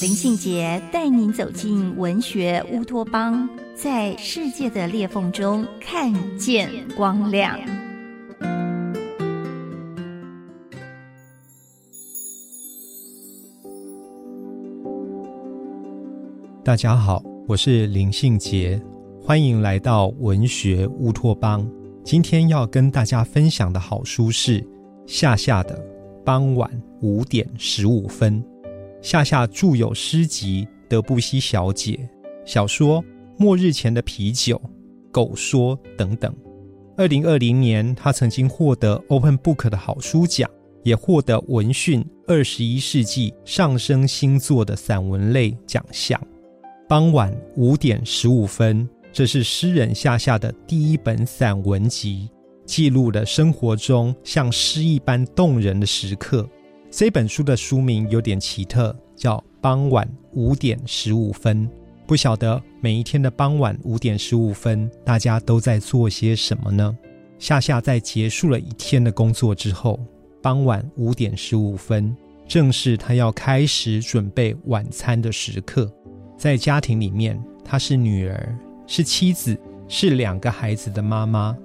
林信杰带您走进文学乌托邦。在世界的裂缝中看见光亮。大家好，我是林信杰，欢迎来到文学乌托邦。今天要跟大家分享的好书是夏夏的《傍晚五点十五分》。夏夏著有诗集《德布西小姐》小说。末日前的啤酒、狗说等等。二零二零年，他曾经获得 Open Book 的好书奖，也获得文讯二十一世纪上升星座的散文类奖项。傍晚五点十五分，这是诗人夏夏的第一本散文集，记录了生活中像诗一般动人的时刻。这本书的书名有点奇特，叫《傍晚五点十五分》。不晓得每一天的傍晚五点十五分，大家都在做些什么呢？夏夏在结束了一天的工作之后，傍晚五点十五分，正是他要开始准备晚餐的时刻。在家庭里面，她是女儿，是妻子，是两个孩子的妈妈，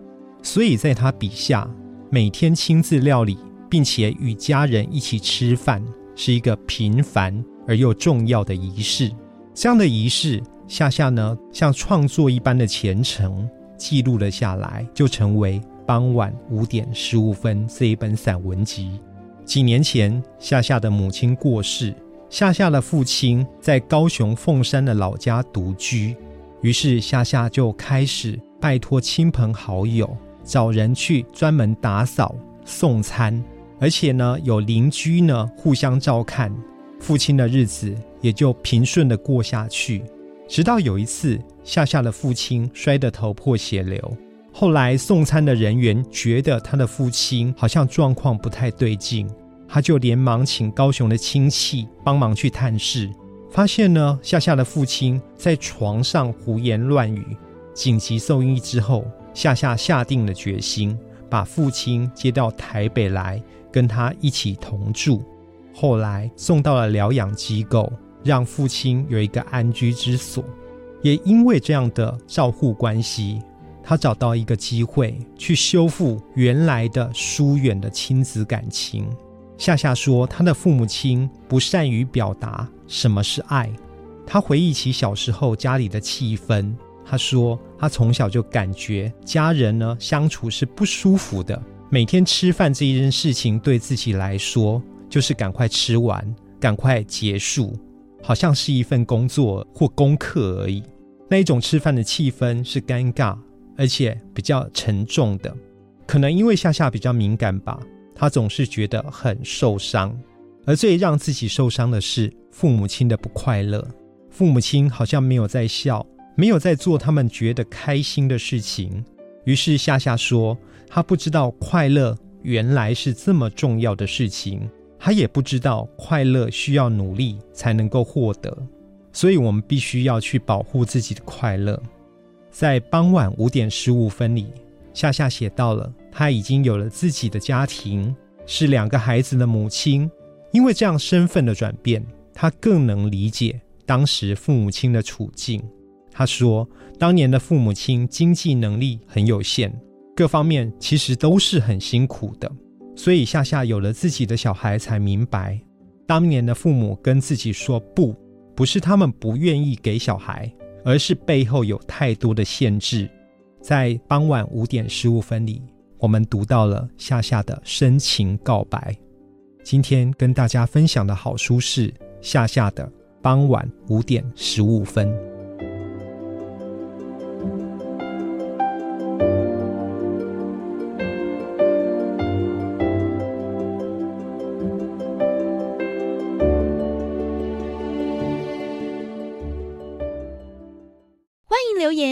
所以在她笔下，每天亲自料理，并且与家人一起吃饭，是一个平凡而又重要的仪式。这样的仪式，夏夏呢像创作一般的虔诚记录了下来，就成为傍晚五点十五分这一本散文集。几年前，夏夏的母亲过世，夏夏的父亲在高雄凤山的老家独居，于是夏夏就开始拜托亲朋好友找人去专门打扫送餐，而且呢有邻居呢互相照看。父亲的日子也就平顺的过下去，直到有一次，夏夏的父亲摔得头破血流。后来送餐的人员觉得他的父亲好像状况不太对劲，他就连忙请高雄的亲戚帮忙去探视，发现呢，夏夏的父亲在床上胡言乱语。紧急送医之后，夏夏下定了决心，把父亲接到台北来，跟他一起同住。后来送到了疗养机构，让父亲有一个安居之所。也因为这样的照护关系，他找到一个机会去修复原来的疏远的亲子感情。夏夏说，他的父母亲不善于表达什么是爱。他回忆起小时候家里的气氛，他说他从小就感觉家人呢相处是不舒服的。每天吃饭这一件事情对自己来说。就是赶快吃完，赶快结束，好像是一份工作或功课而已。那一种吃饭的气氛是尴尬，而且比较沉重的。可能因为夏夏比较敏感吧，她总是觉得很受伤。而最让自己受伤的是父母亲的不快乐。父母亲好像没有在笑，没有在做他们觉得开心的事情。于是夏夏说：“她不知道快乐原来是这么重要的事情。”他也不知道快乐需要努力才能够获得，所以我们必须要去保护自己的快乐。在傍晚五点十五分里，夏夏写到了他已经有了自己的家庭，是两个孩子的母亲。因为这样身份的转变，他更能理解当时父母亲的处境。他说，当年的父母亲经济能力很有限，各方面其实都是很辛苦的。所以夏夏有了自己的小孩，才明白，当年的父母跟自己说不，不是他们不愿意给小孩，而是背后有太多的限制。在傍晚五点十五分里，我们读到了夏夏的深情告白。今天跟大家分享的好书是夏夏的《傍晚五点十五分》。